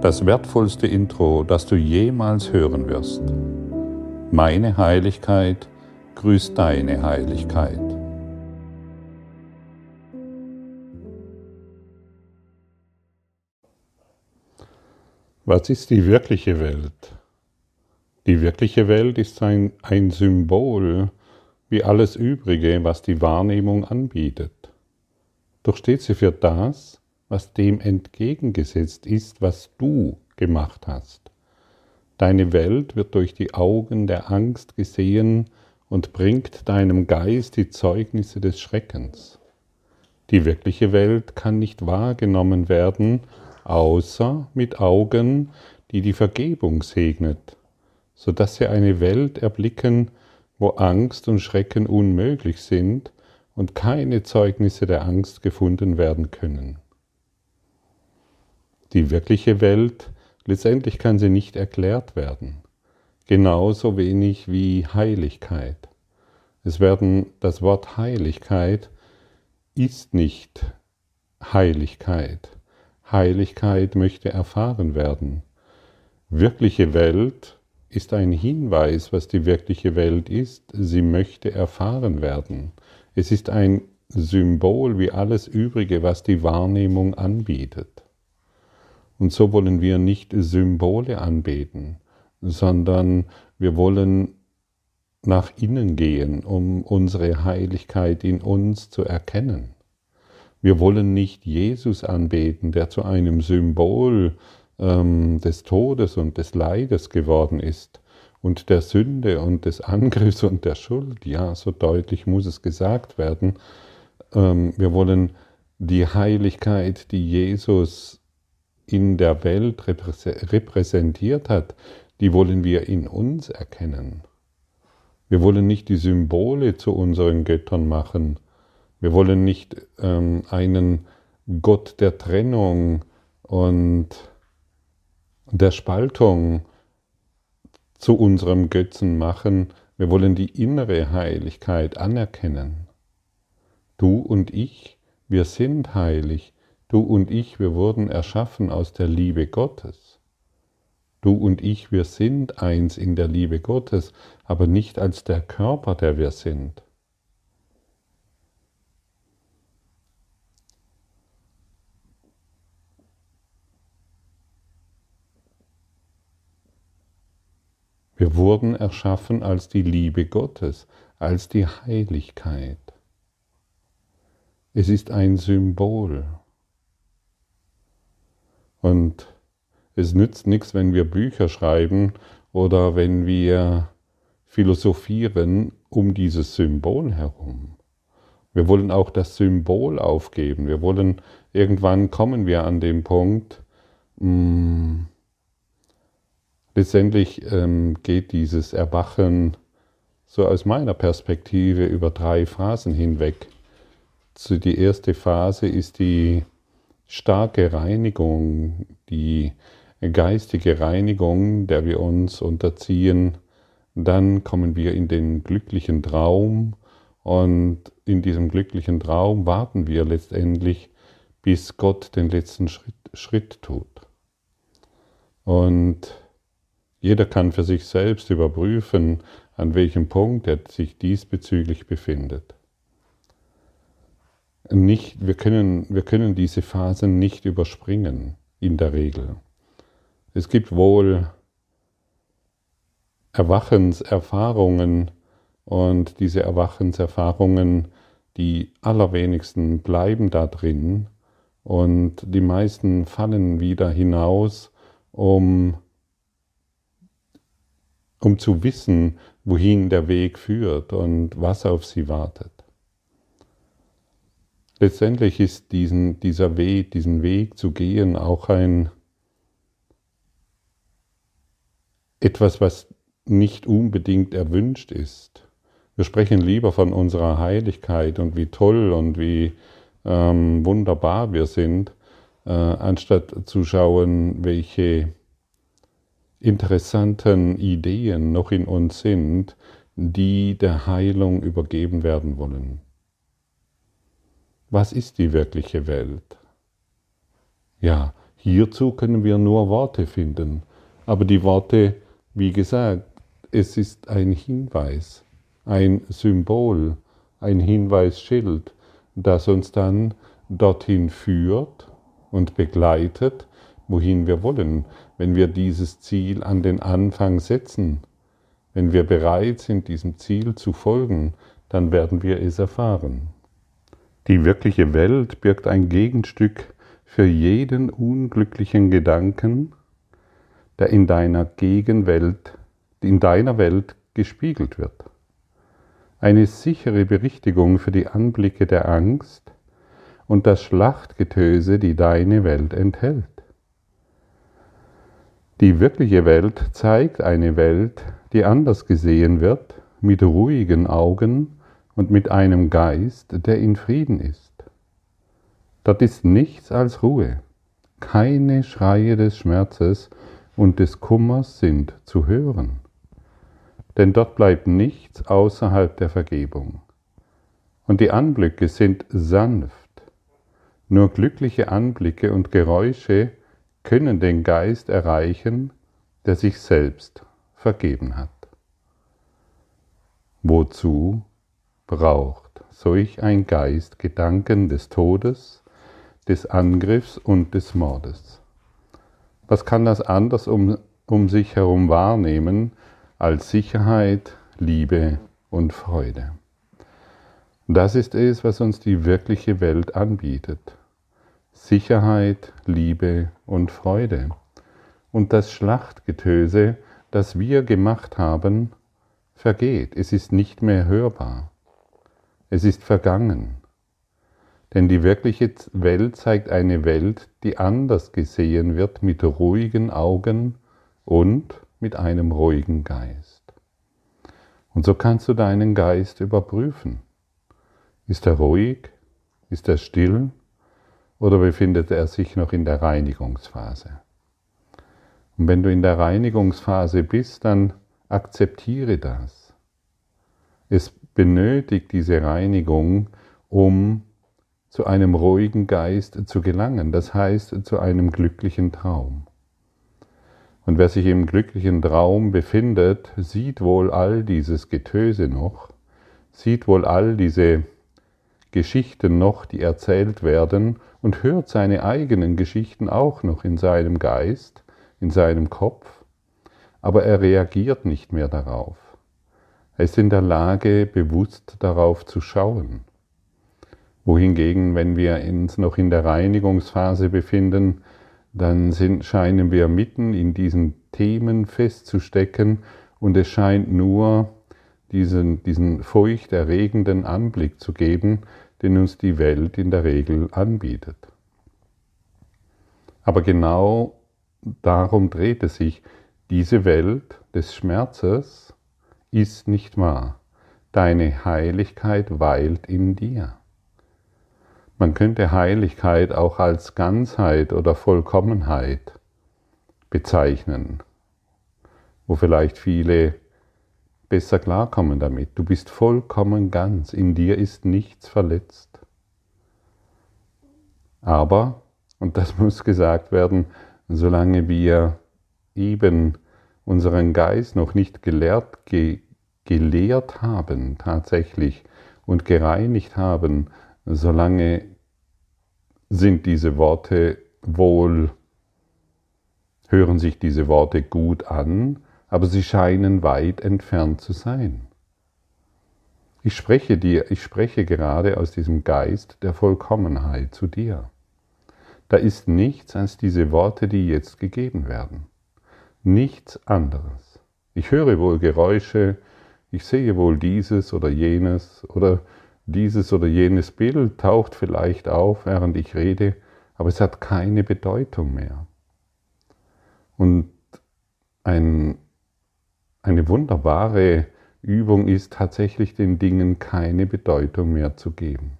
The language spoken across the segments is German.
das wertvollste Intro, das du jemals hören wirst. Meine Heiligkeit grüßt deine Heiligkeit. Was ist die wirkliche Welt? Die wirkliche Welt ist ein, ein Symbol wie alles Übrige, was die Wahrnehmung anbietet. Doch steht sie für das, was dem entgegengesetzt ist, was du gemacht hast. Deine Welt wird durch die Augen der Angst gesehen und bringt deinem Geist die Zeugnisse des Schreckens. Die wirkliche Welt kann nicht wahrgenommen werden, außer mit Augen, die die Vergebung segnet, so dass sie eine Welt erblicken, wo Angst und Schrecken unmöglich sind und keine Zeugnisse der Angst gefunden werden können. Die wirkliche Welt, letztendlich kann sie nicht erklärt werden, genauso wenig wie Heiligkeit. Es werden das Wort Heiligkeit ist nicht Heiligkeit. Heiligkeit möchte erfahren werden. Wirkliche Welt ist ein Hinweis, was die wirkliche Welt ist. Sie möchte erfahren werden. Es ist ein Symbol wie alles Übrige, was die Wahrnehmung anbietet. Und so wollen wir nicht Symbole anbeten, sondern wir wollen nach innen gehen, um unsere Heiligkeit in uns zu erkennen. Wir wollen nicht Jesus anbeten, der zu einem Symbol ähm, des Todes und des Leides geworden ist und der Sünde und des Angriffs und der Schuld. Ja, so deutlich muss es gesagt werden. Ähm, wir wollen die Heiligkeit, die Jesus in der Welt repräsentiert hat, die wollen wir in uns erkennen. Wir wollen nicht die Symbole zu unseren Göttern machen. Wir wollen nicht ähm, einen Gott der Trennung und der Spaltung zu unserem Götzen machen. Wir wollen die innere Heiligkeit anerkennen. Du und ich, wir sind heilig, Du und ich, wir wurden erschaffen aus der Liebe Gottes. Du und ich, wir sind eins in der Liebe Gottes, aber nicht als der Körper, der wir sind. Wir wurden erschaffen als die Liebe Gottes, als die Heiligkeit. Es ist ein Symbol. Und es nützt nichts, wenn wir Bücher schreiben oder wenn wir philosophieren um dieses Symbol herum. Wir wollen auch das Symbol aufgeben. Wir wollen, irgendwann kommen wir an den Punkt, mh, mm, letztendlich ähm, geht dieses Erwachen so aus meiner Perspektive über drei Phasen hinweg. die erste Phase ist die starke Reinigung, die geistige Reinigung, der wir uns unterziehen, dann kommen wir in den glücklichen Traum und in diesem glücklichen Traum warten wir letztendlich, bis Gott den letzten Schritt, Schritt tut. Und jeder kann für sich selbst überprüfen, an welchem Punkt er sich diesbezüglich befindet nicht, wir, können, wir können diese Phasen nicht überspringen in der Regel. Es gibt wohl Erwachenserfahrungen und diese Erwachenserfahrungen, die allerwenigsten bleiben da drin und die meisten fallen wieder hinaus, um, um zu wissen, wohin der Weg führt und was auf sie wartet. Letztendlich ist diesen, dieser Weg, diesen Weg zu gehen auch ein etwas, was nicht unbedingt erwünscht ist. Wir sprechen lieber von unserer Heiligkeit und wie toll und wie ähm, wunderbar wir sind, äh, anstatt zu schauen, welche interessanten Ideen noch in uns sind, die der Heilung übergeben werden wollen. Was ist die wirkliche Welt? Ja, Hierzu können wir nur Worte finden. Aber die Worte, wie gesagt, es ist ein Hinweis, ein Symbol, ein Hinweisschild, das uns dann dorthin führt und begleitet, wohin wir wollen, wenn wir dieses Ziel an den Anfang setzen. Wenn wir bereit sind, diesem Ziel zu folgen, dann werden wir es erfahren. Die wirkliche Welt birgt ein Gegenstück für jeden unglücklichen Gedanken, der in deiner Gegenwelt, in deiner Welt gespiegelt wird. Eine sichere Berichtigung für die Anblicke der Angst und das Schlachtgetöse, die deine Welt enthält. Die wirkliche Welt zeigt eine Welt, die anders gesehen wird, mit ruhigen Augen und mit einem Geist, der in Frieden ist. Dort ist nichts als Ruhe. Keine Schreie des Schmerzes und des Kummers sind zu hören. Denn dort bleibt nichts außerhalb der Vergebung. Und die Anblicke sind sanft. Nur glückliche Anblicke und Geräusche können den Geist erreichen, der sich selbst vergeben hat. Wozu braucht solch ein Geist Gedanken des Todes, des Angriffs und des Mordes? Was kann das anders um, um sich herum wahrnehmen als Sicherheit, Liebe und Freude? Das ist es, was uns die wirkliche Welt anbietet. Sicherheit, Liebe und Freude. Und das Schlachtgetöse, das wir gemacht haben, vergeht. Es ist nicht mehr hörbar. Es ist vergangen. Denn die wirkliche Welt zeigt eine Welt, die anders gesehen wird mit ruhigen Augen und mit einem ruhigen Geist. Und so kannst du deinen Geist überprüfen. Ist er ruhig? Ist er still? Oder befindet er sich noch in der Reinigungsphase? Und wenn du in der Reinigungsphase bist, dann akzeptiere das. Es benötigt diese Reinigung, um zu einem ruhigen Geist zu gelangen, das heißt zu einem glücklichen Traum. Und wer sich im glücklichen Traum befindet, sieht wohl all dieses Getöse noch, sieht wohl all diese Geschichten noch, die erzählt werden, und hört seine eigenen Geschichten auch noch in seinem Geist, in seinem Kopf, aber er reagiert nicht mehr darauf. Er ist in der Lage, bewusst darauf zu schauen. Wohingegen, wenn wir uns noch in der Reinigungsphase befinden, dann sind, scheinen wir mitten in diesen Themen festzustecken und es scheint nur diesen, diesen furchterregenden Anblick zu geben, den uns die Welt in der Regel anbietet. Aber genau darum dreht es sich. Diese Welt des Schmerzes ist nicht wahr. Deine Heiligkeit weilt in dir. Man könnte Heiligkeit auch als Ganzheit oder Vollkommenheit bezeichnen, wo vielleicht viele besser klarkommen damit. Du bist vollkommen ganz, in dir ist nichts verletzt. Aber, und das muss gesagt werden, solange wir eben unseren Geist noch nicht gelehrt, ge, gelehrt haben tatsächlich und gereinigt haben, solange sind diese Worte wohl, hören sich diese Worte gut an, aber sie scheinen weit entfernt zu sein. Ich spreche dir, ich spreche gerade aus diesem Geist der Vollkommenheit zu dir. Da ist nichts als diese Worte, die jetzt gegeben werden nichts anderes. Ich höre wohl Geräusche, ich sehe wohl dieses oder jenes oder dieses oder jenes Bild taucht vielleicht auf, während ich rede, aber es hat keine Bedeutung mehr. Und ein, eine wunderbare Übung ist tatsächlich den Dingen keine Bedeutung mehr zu geben.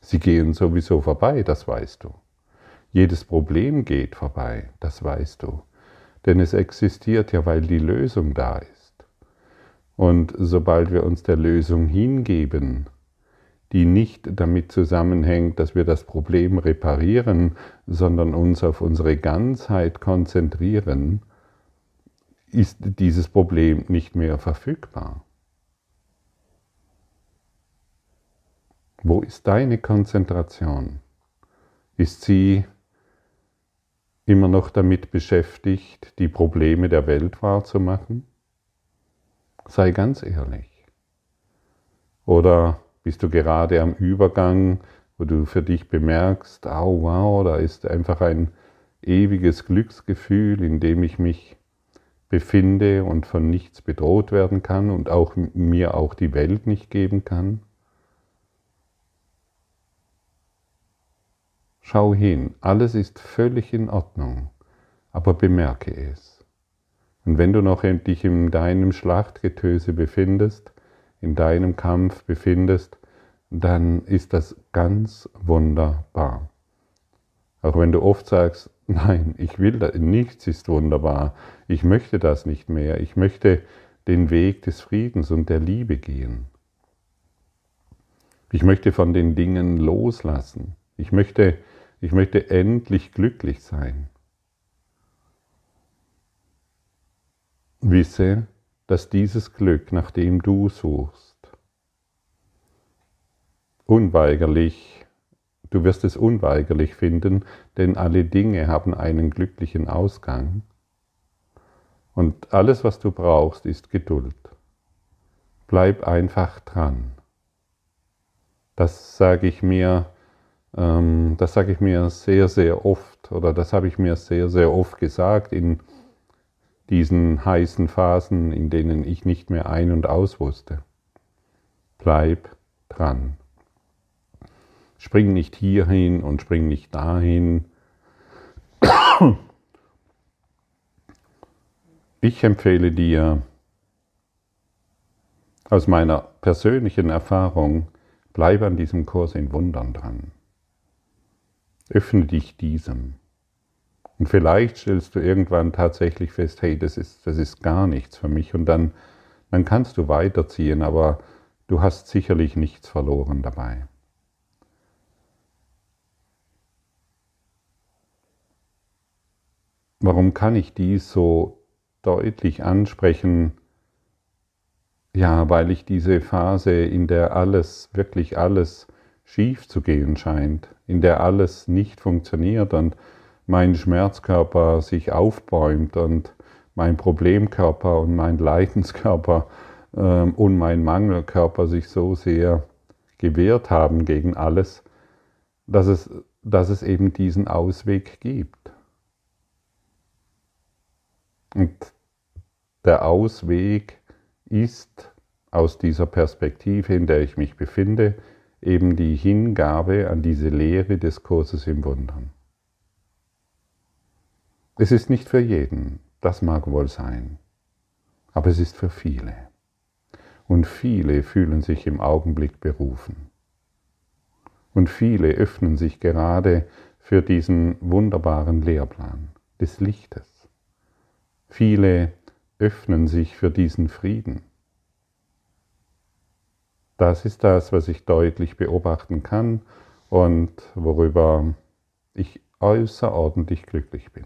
Sie gehen sowieso vorbei, das weißt du. Jedes Problem geht vorbei, das weißt du. Denn es existiert ja, weil die Lösung da ist. Und sobald wir uns der Lösung hingeben, die nicht damit zusammenhängt, dass wir das Problem reparieren, sondern uns auf unsere Ganzheit konzentrieren, ist dieses Problem nicht mehr verfügbar. Wo ist deine Konzentration? Ist sie immer noch damit beschäftigt, die Probleme der Welt wahrzumachen? Sei ganz ehrlich. Oder bist du gerade am Übergang, wo du für dich bemerkst, oh wow, da ist einfach ein ewiges Glücksgefühl, in dem ich mich befinde und von nichts bedroht werden kann und auch mir auch die Welt nicht geben kann? Schau hin, alles ist völlig in Ordnung, aber bemerke es. Und wenn du noch dich in deinem Schlachtgetöse befindest, in deinem Kampf befindest, dann ist das ganz wunderbar. Auch wenn du oft sagst, nein, ich will das, nichts ist wunderbar, ich möchte das nicht mehr, ich möchte den Weg des Friedens und der Liebe gehen. Ich möchte von den Dingen loslassen. Ich möchte ich möchte endlich glücklich sein. Wisse, dass dieses Glück, nach dem du suchst, unweigerlich, du wirst es unweigerlich finden, denn alle Dinge haben einen glücklichen Ausgang. Und alles, was du brauchst, ist Geduld. Bleib einfach dran. Das sage ich mir ähm, das sage ich mir sehr, sehr oft oder das habe ich mir sehr, sehr oft gesagt in diesen heißen Phasen, in denen ich nicht mehr ein- und aus wusste. Bleib dran. Spring nicht hierhin und spring nicht dahin. Ich empfehle dir aus meiner persönlichen Erfahrung, bleib an diesem Kurs in Wundern dran. Öffne dich diesem. Und vielleicht stellst du irgendwann tatsächlich fest, hey, das ist, das ist gar nichts für mich. Und dann, dann kannst du weiterziehen, aber du hast sicherlich nichts verloren dabei. Warum kann ich dies so deutlich ansprechen? Ja, weil ich diese Phase, in der alles, wirklich alles schief zu gehen scheint, in der alles nicht funktioniert und mein Schmerzkörper sich aufbäumt und mein Problemkörper und mein Leidenskörper ähm, und mein Mangelkörper sich so sehr gewehrt haben gegen alles, dass es, dass es eben diesen Ausweg gibt. Und der Ausweg ist aus dieser Perspektive, in der ich mich befinde, eben die Hingabe an diese Lehre des Kurses im Wundern. Es ist nicht für jeden, das mag wohl sein, aber es ist für viele. Und viele fühlen sich im Augenblick berufen. Und viele öffnen sich gerade für diesen wunderbaren Lehrplan des Lichtes. Viele öffnen sich für diesen Frieden das ist das, was ich deutlich beobachten kann und worüber ich außerordentlich glücklich bin.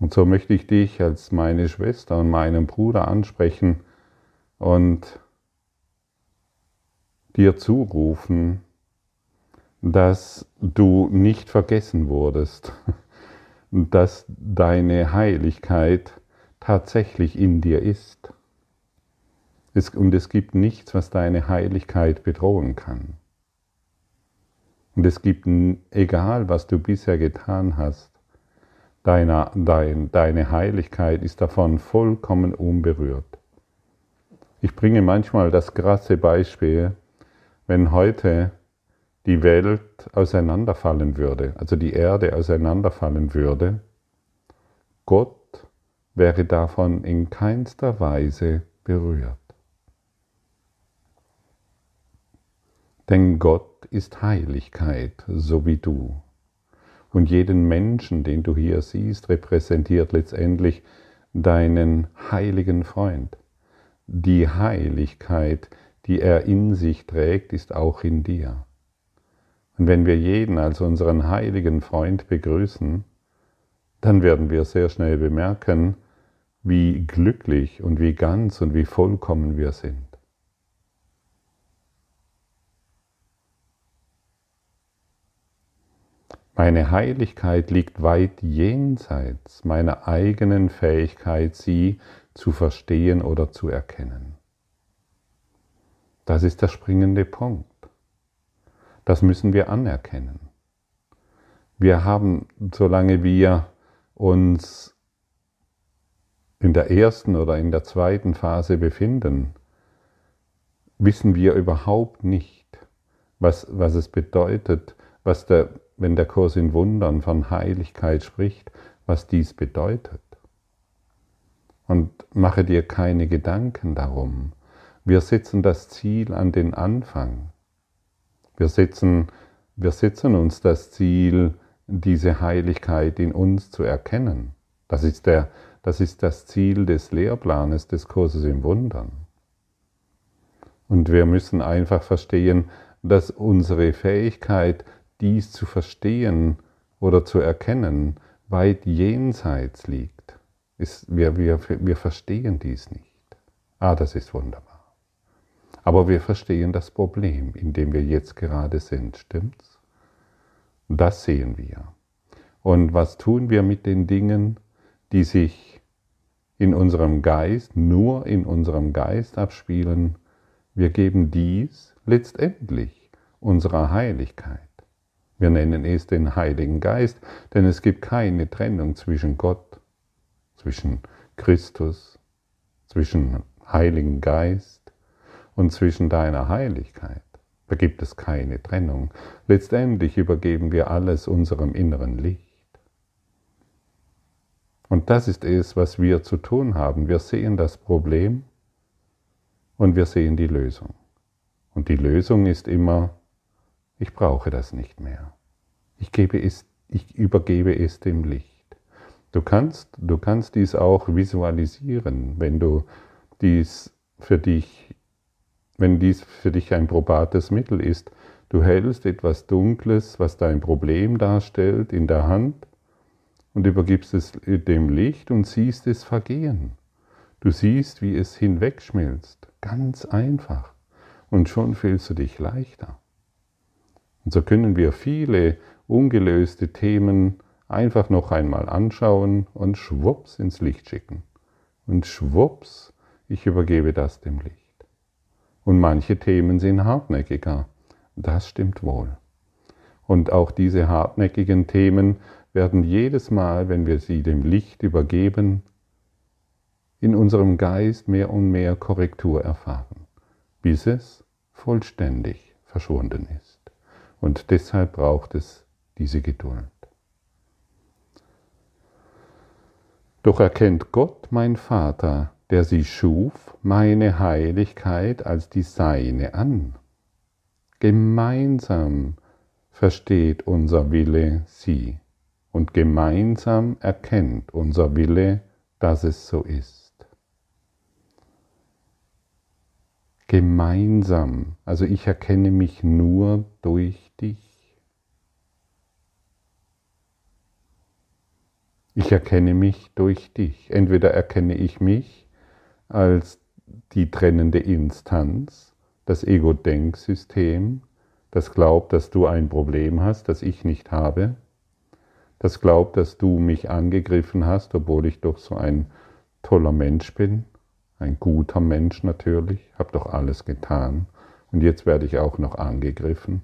Und so möchte ich dich als meine Schwester und meinen Bruder ansprechen und dir zurufen, dass du nicht vergessen wurdest, dass deine Heiligkeit tatsächlich in dir ist es, und es gibt nichts, was deine Heiligkeit bedrohen kann. Und es gibt, egal was du bisher getan hast, deine, dein, deine Heiligkeit ist davon vollkommen unberührt. Ich bringe manchmal das krasse Beispiel, wenn heute die Welt auseinanderfallen würde, also die Erde auseinanderfallen würde, Gott wäre davon in keinster Weise berührt. Denn Gott ist Heiligkeit, so wie du. Und jeden Menschen, den du hier siehst, repräsentiert letztendlich deinen heiligen Freund. Die Heiligkeit, die er in sich trägt, ist auch in dir. Und wenn wir jeden als unseren heiligen Freund begrüßen, dann werden wir sehr schnell bemerken, wie glücklich und wie ganz und wie vollkommen wir sind. Meine Heiligkeit liegt weit jenseits meiner eigenen Fähigkeit, sie zu verstehen oder zu erkennen. Das ist der springende Punkt. Das müssen wir anerkennen. Wir haben, solange wir uns in der ersten oder in der zweiten Phase befinden, wissen wir überhaupt nicht, was, was es bedeutet, was der, wenn der Kurs in Wundern von Heiligkeit spricht, was dies bedeutet. Und mache dir keine Gedanken darum. Wir setzen das Ziel an den Anfang. Wir setzen, wir setzen uns das Ziel, diese Heiligkeit in uns zu erkennen. Das ist, der, das ist das Ziel des Lehrplanes des Kurses im Wundern. Und wir müssen einfach verstehen, dass unsere Fähigkeit, dies zu verstehen oder zu erkennen, weit jenseits liegt. wir, wir, wir verstehen dies nicht. Ah, das ist wunderbar. Aber wir verstehen das Problem, in dem wir jetzt gerade sind, stimmt's? Das sehen wir. Und was tun wir mit den Dingen, die sich in unserem Geist, nur in unserem Geist abspielen? Wir geben dies letztendlich unserer Heiligkeit. Wir nennen es den Heiligen Geist, denn es gibt keine Trennung zwischen Gott, zwischen Christus, zwischen Heiligen Geist und zwischen deiner Heiligkeit. Da gibt es keine Trennung. Letztendlich übergeben wir alles unserem inneren Licht. Und das ist es, was wir zu tun haben. Wir sehen das Problem und wir sehen die Lösung. Und die Lösung ist immer, ich brauche das nicht mehr. Ich, gebe es, ich übergebe es dem Licht. Du kannst, du kannst dies auch visualisieren, wenn du dies für dich wenn dies für dich ein probates Mittel ist. Du hältst etwas Dunkles, was dein Problem darstellt, in der Hand und übergibst es dem Licht und siehst es vergehen. Du siehst, wie es hinwegschmilzt, ganz einfach. Und schon fühlst du dich leichter. Und so können wir viele ungelöste Themen einfach noch einmal anschauen und schwupps ins Licht schicken. Und schwupps, ich übergebe das dem Licht. Und manche Themen sind hartnäckiger. Das stimmt wohl. Und auch diese hartnäckigen Themen werden jedes Mal, wenn wir sie dem Licht übergeben, in unserem Geist mehr und mehr Korrektur erfahren, bis es vollständig verschwunden ist. Und deshalb braucht es diese Geduld. Doch erkennt Gott, mein Vater, der sie schuf, meine Heiligkeit als die seine an. Gemeinsam versteht unser Wille sie und gemeinsam erkennt unser Wille, dass es so ist. Gemeinsam, also ich erkenne mich nur durch dich. Ich erkenne mich durch dich. Entweder erkenne ich mich als die trennende Instanz, das Ego-Denksystem, das glaubt, dass du ein Problem hast, das ich nicht habe, das glaubt, dass du mich angegriffen hast, obwohl ich doch so ein toller Mensch bin, ein guter Mensch natürlich, habe doch alles getan und jetzt werde ich auch noch angegriffen.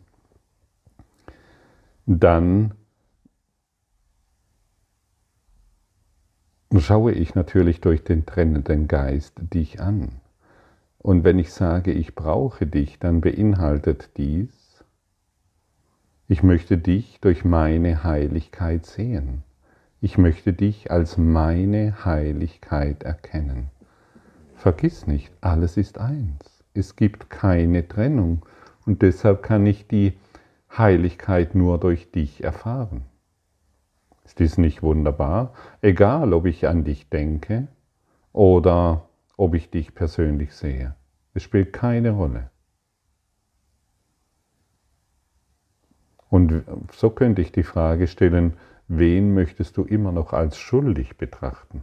Dann schaue ich natürlich durch den trennenden Geist dich an. Und wenn ich sage, ich brauche dich, dann beinhaltet dies, ich möchte dich durch meine Heiligkeit sehen. Ich möchte dich als meine Heiligkeit erkennen. Vergiss nicht, alles ist eins. Es gibt keine Trennung und deshalb kann ich die Heiligkeit nur durch dich erfahren. Ist dies nicht wunderbar? Egal, ob ich an dich denke oder ob ich dich persönlich sehe. Es spielt keine Rolle. Und so könnte ich die Frage stellen, wen möchtest du immer noch als schuldig betrachten?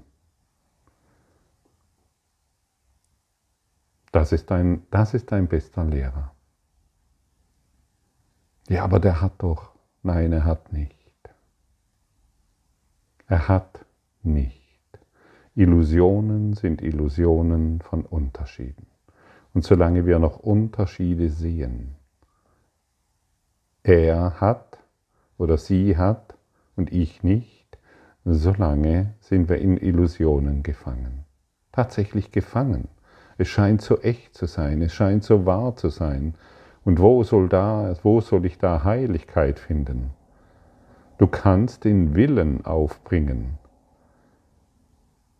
Das ist dein, das ist dein bester Lehrer. Ja, aber der hat doch. Nein, er hat nicht. Er hat nicht. Illusionen sind Illusionen von Unterschieden. Und solange wir noch Unterschiede sehen, er hat oder sie hat und ich nicht, solange sind wir in Illusionen gefangen. Tatsächlich gefangen. Es scheint so echt zu sein, es scheint so wahr zu sein. Und wo soll, da, wo soll ich da Heiligkeit finden? Du kannst den Willen aufbringen.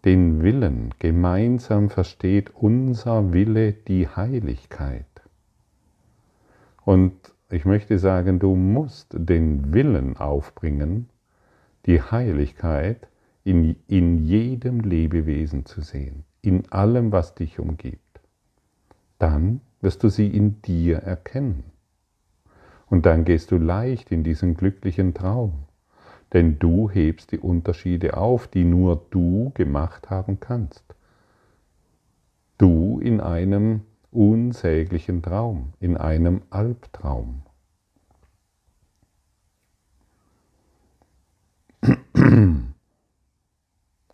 Den Willen. Gemeinsam versteht unser Wille die Heiligkeit. Und ich möchte sagen, du musst den Willen aufbringen, die Heiligkeit in, in jedem Lebewesen zu sehen, in allem, was dich umgibt. Dann wirst du sie in dir erkennen. Und dann gehst du leicht in diesen glücklichen Traum, denn du hebst die Unterschiede auf, die nur du gemacht haben kannst. Du in einem unsäglichen Traum, in einem Albtraum.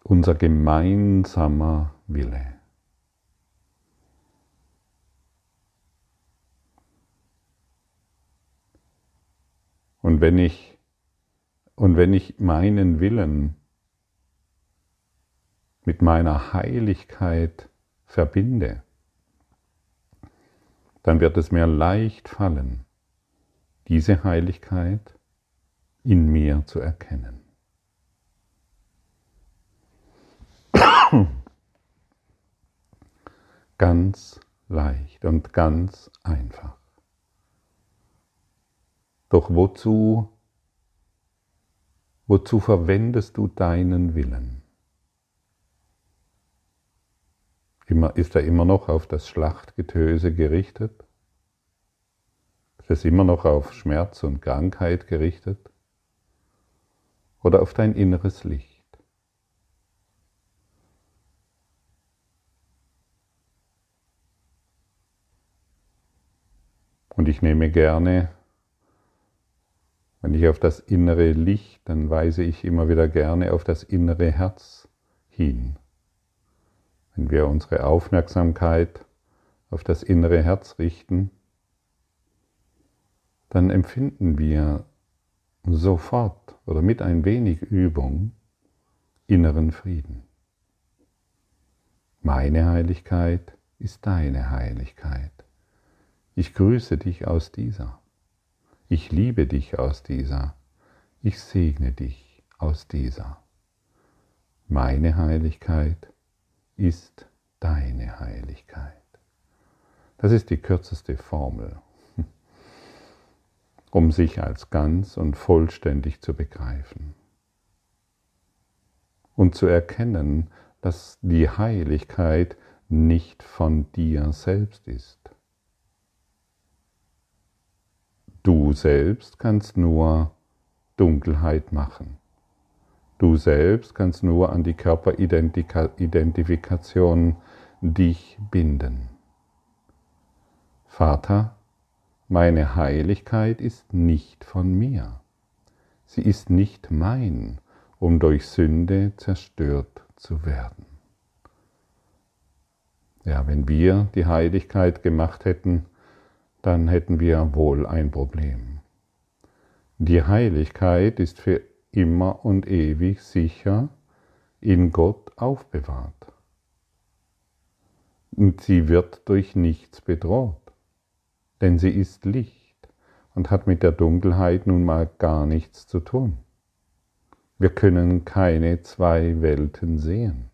Unser gemeinsamer Wille. Und wenn ich, und wenn ich meinen Willen mit meiner Heiligkeit verbinde, dann wird es mir leicht fallen, diese Heiligkeit in mir zu erkennen. Ganz leicht und ganz einfach. Doch wozu, wozu verwendest du deinen Willen? Immer, ist er immer noch auf das Schlachtgetöse gerichtet? Ist es immer noch auf Schmerz und Krankheit gerichtet? Oder auf dein inneres Licht? Und ich nehme gerne, wenn ich auf das innere Licht, dann weise ich immer wieder gerne auf das innere Herz hin. Wenn wir unsere Aufmerksamkeit auf das innere Herz richten, dann empfinden wir sofort oder mit ein wenig Übung inneren Frieden. Meine Heiligkeit ist deine Heiligkeit. Ich grüße dich aus dieser. Ich liebe dich aus dieser. Ich segne dich aus dieser. Meine Heiligkeit ist deine Heiligkeit. Das ist die kürzeste Formel, um sich als ganz und vollständig zu begreifen und zu erkennen, dass die Heiligkeit nicht von dir selbst ist. Du selbst kannst nur Dunkelheit machen. Du selbst kannst nur an die Körperidentifikation dich binden. Vater, meine Heiligkeit ist nicht von mir. Sie ist nicht mein, um durch Sünde zerstört zu werden. Ja, wenn wir die Heiligkeit gemacht hätten, dann hätten wir wohl ein Problem. Die Heiligkeit ist für immer und ewig sicher in Gott aufbewahrt. Und sie wird durch nichts bedroht, denn sie ist Licht und hat mit der Dunkelheit nun mal gar nichts zu tun. Wir können keine zwei Welten sehen.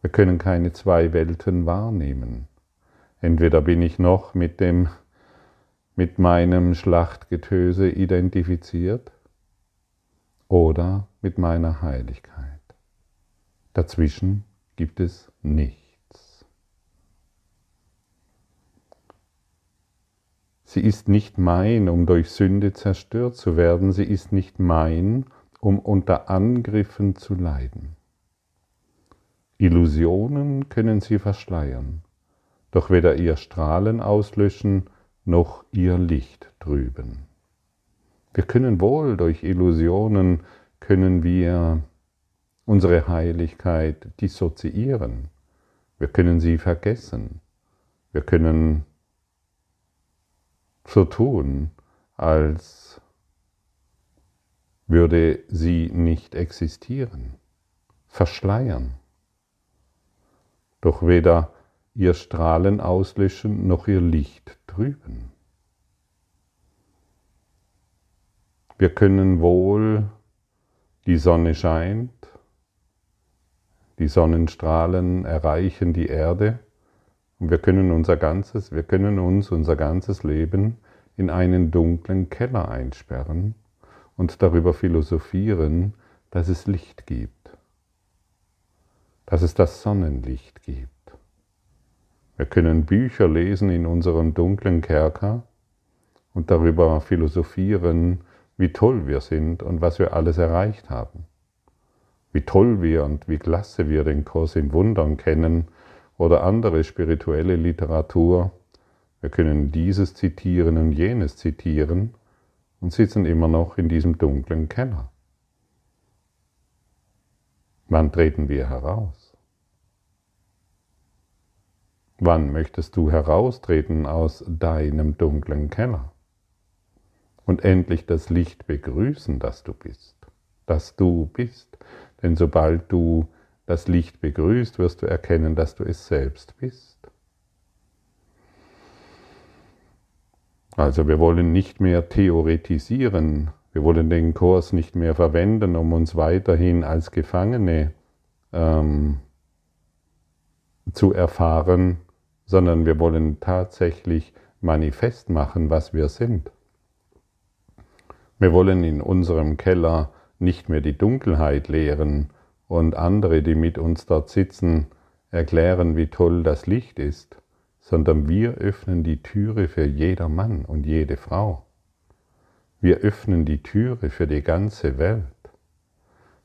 Wir können keine zwei Welten wahrnehmen. Entweder bin ich noch mit dem, mit meinem Schlachtgetöse identifiziert oder mit meiner Heiligkeit. Dazwischen gibt es nichts. Sie ist nicht mein, um durch Sünde zerstört zu werden, sie ist nicht mein, um unter Angriffen zu leiden. Illusionen können sie verschleiern, doch weder ihr Strahlen auslöschen, noch ihr Licht trüben. Wir können wohl durch Illusionen, können wir unsere Heiligkeit dissoziieren. Wir können sie vergessen. Wir können so tun, als würde sie nicht existieren, verschleiern. Doch weder ihr Strahlen auslöschen noch ihr Licht trüben. Wir können wohl, die Sonne scheint, die Sonnenstrahlen erreichen die Erde und wir können unser ganzes, wir können uns unser ganzes Leben in einen dunklen Keller einsperren und darüber philosophieren, dass es Licht gibt, dass es das Sonnenlicht gibt. Wir können Bücher lesen in unserem dunklen Kerker und darüber philosophieren, wie toll wir sind und was wir alles erreicht haben. Wie toll wir und wie klasse wir den Kurs in Wundern kennen oder andere spirituelle Literatur. Wir können dieses zitieren und jenes zitieren und sitzen immer noch in diesem dunklen Keller. Wann treten wir heraus? Wann möchtest du heraustreten aus deinem dunklen Keller? und endlich das Licht begrüßen, das du bist, dass du bist. Denn sobald du das Licht begrüßt, wirst du erkennen, dass du es selbst bist. Also wir wollen nicht mehr theoretisieren, wir wollen den Kurs nicht mehr verwenden, um uns weiterhin als Gefangene ähm, zu erfahren, sondern wir wollen tatsächlich manifest machen, was wir sind. Wir wollen in unserem Keller nicht mehr die Dunkelheit lehren und andere, die mit uns dort sitzen, erklären, wie toll das Licht ist, sondern wir öffnen die Türe für jeder Mann und jede Frau. Wir öffnen die Türe für die ganze Welt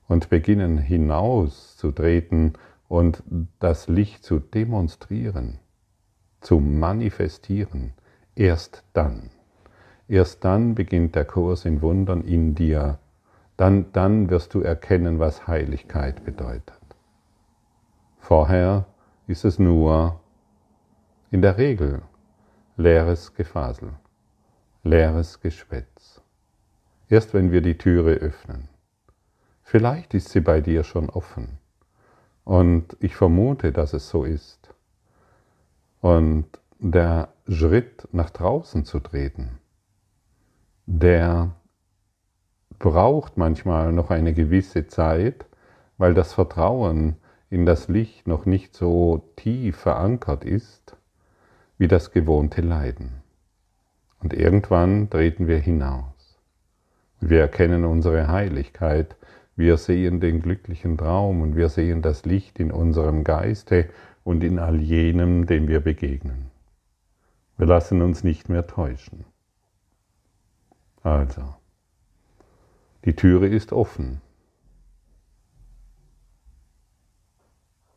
und beginnen hinauszutreten und das Licht zu demonstrieren, zu manifestieren. Erst dann Erst dann beginnt der Kurs in Wundern in dir. Dann, dann wirst du erkennen, was Heiligkeit bedeutet. Vorher ist es nur in der Regel leeres Gefasel, leeres Geschwätz. Erst wenn wir die Türe öffnen. Vielleicht ist sie bei dir schon offen. Und ich vermute, dass es so ist. Und der Schritt nach draußen zu treten, der braucht manchmal noch eine gewisse Zeit, weil das Vertrauen in das Licht noch nicht so tief verankert ist wie das gewohnte Leiden. Und irgendwann treten wir hinaus. Wir erkennen unsere Heiligkeit, wir sehen den glücklichen Traum und wir sehen das Licht in unserem Geiste und in all jenem, dem wir begegnen. Wir lassen uns nicht mehr täuschen. Also, die Türe ist offen.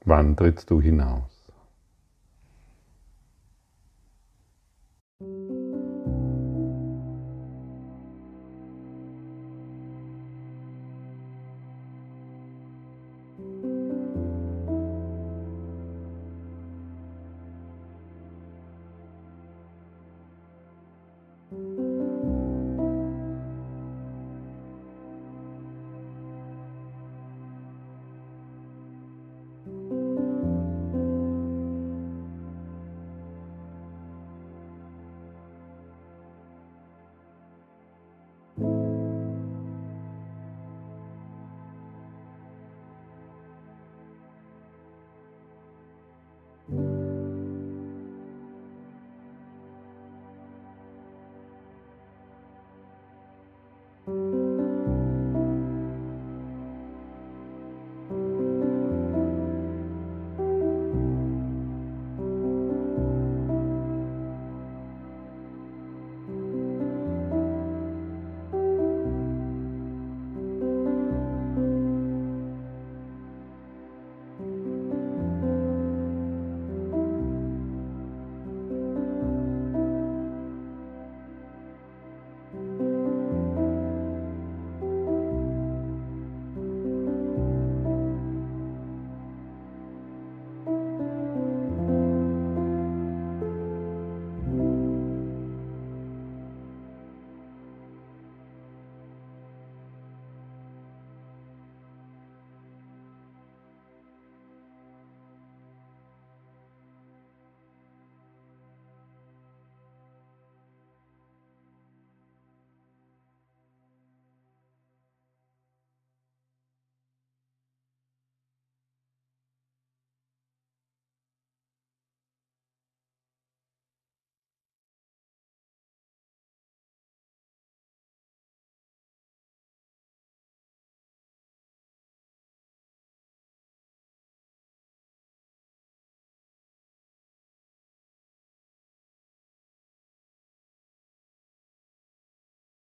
Wann trittst du hinaus?